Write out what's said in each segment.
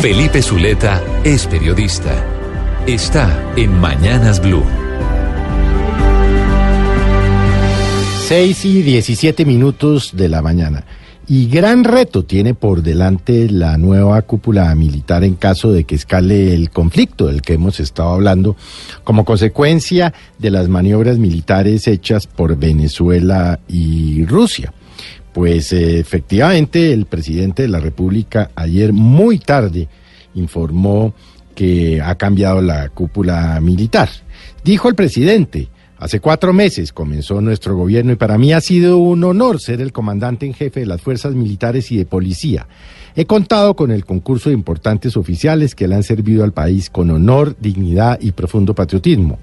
Felipe Zuleta es periodista. Está en Mañanas Blue. 6 y 17 minutos de la mañana. Y gran reto tiene por delante la nueva cúpula militar en caso de que escale el conflicto del que hemos estado hablando como consecuencia de las maniobras militares hechas por Venezuela y Rusia. Pues eh, efectivamente el presidente de la República ayer muy tarde informó que ha cambiado la cúpula militar. Dijo el presidente, Hace cuatro meses comenzó nuestro gobierno y para mí ha sido un honor ser el comandante en jefe de las fuerzas militares y de policía. He contado con el concurso de importantes oficiales que le han servido al país con honor, dignidad y profundo patriotismo.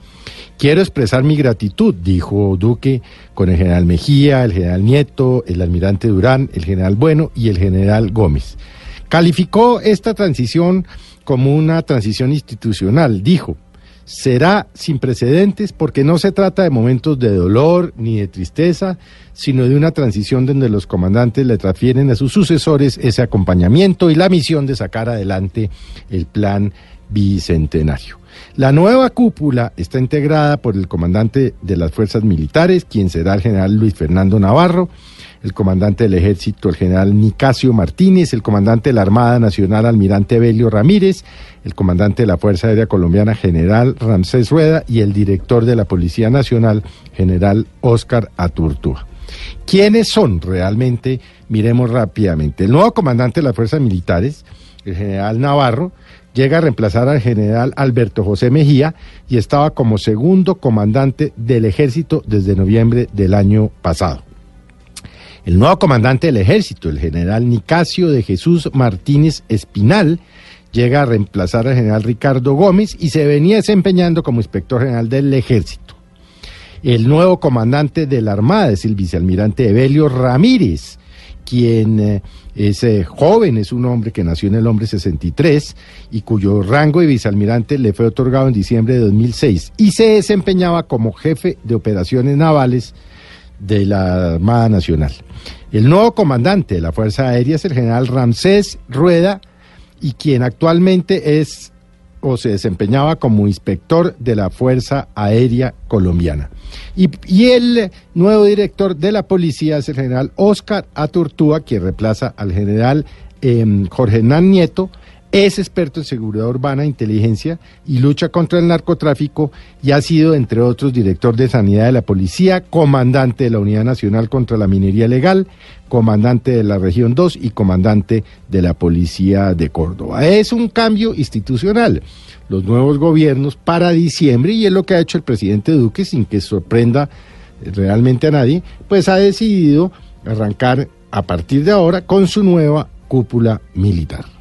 Quiero expresar mi gratitud, dijo Duque, con el general Mejía, el general Nieto, el almirante Durán, el general Bueno y el general Gómez. Calificó esta transición como una transición institucional, dijo será sin precedentes porque no se trata de momentos de dolor ni de tristeza, sino de una transición donde los comandantes le transfieren a sus sucesores ese acompañamiento y la misión de sacar adelante el plan bicentenario. La nueva cúpula está integrada por el comandante de las fuerzas militares, quien será el general Luis Fernando Navarro, el comandante del ejército, el general Nicasio Martínez, el comandante de la Armada Nacional, almirante Belio Ramírez, el comandante de la Fuerza Aérea Colombiana, general Ramsés Rueda, y el director de la Policía Nacional, general Óscar Aturtúa. ¿Quiénes son realmente? Miremos rápidamente. El nuevo comandante de las fuerzas militares, el general Navarro, llega a reemplazar al general Alberto José Mejía y estaba como segundo comandante del ejército desde noviembre del año pasado. El nuevo comandante del ejército, el general Nicasio de Jesús Martínez Espinal, llega a reemplazar al general Ricardo Gómez y se venía desempeñando como inspector general del ejército. El nuevo comandante de la Armada es el vicealmirante Evelio Ramírez, quien eh, es joven, es un hombre que nació en el hombre 63 y cuyo rango de vicealmirante le fue otorgado en diciembre de 2006 y se desempeñaba como jefe de operaciones navales de la Armada Nacional. El nuevo comandante de la Fuerza Aérea es el general Ramsés Rueda y quien actualmente es se desempeñaba como inspector de la Fuerza Aérea Colombiana. Y, el nuevo director de la policía es el general Oscar Aturtúa, quien reemplaza al general em, Jorge Hernán Nieto, es experto en seguridad urbana, inteligencia y lucha contra el narcotráfico y ha sido, entre otros, director de sanidad de la policía, comandante de la Unidad Nacional contra la Minería Legal, comandante de la Región 2 y comandante de la Policía de Córdoba. Es un cambio institucional. Los nuevos gobiernos para diciembre, y es lo que ha hecho el presidente Duque sin que sorprenda realmente a nadie, pues ha decidido arrancar a partir de ahora con su nueva cúpula militar.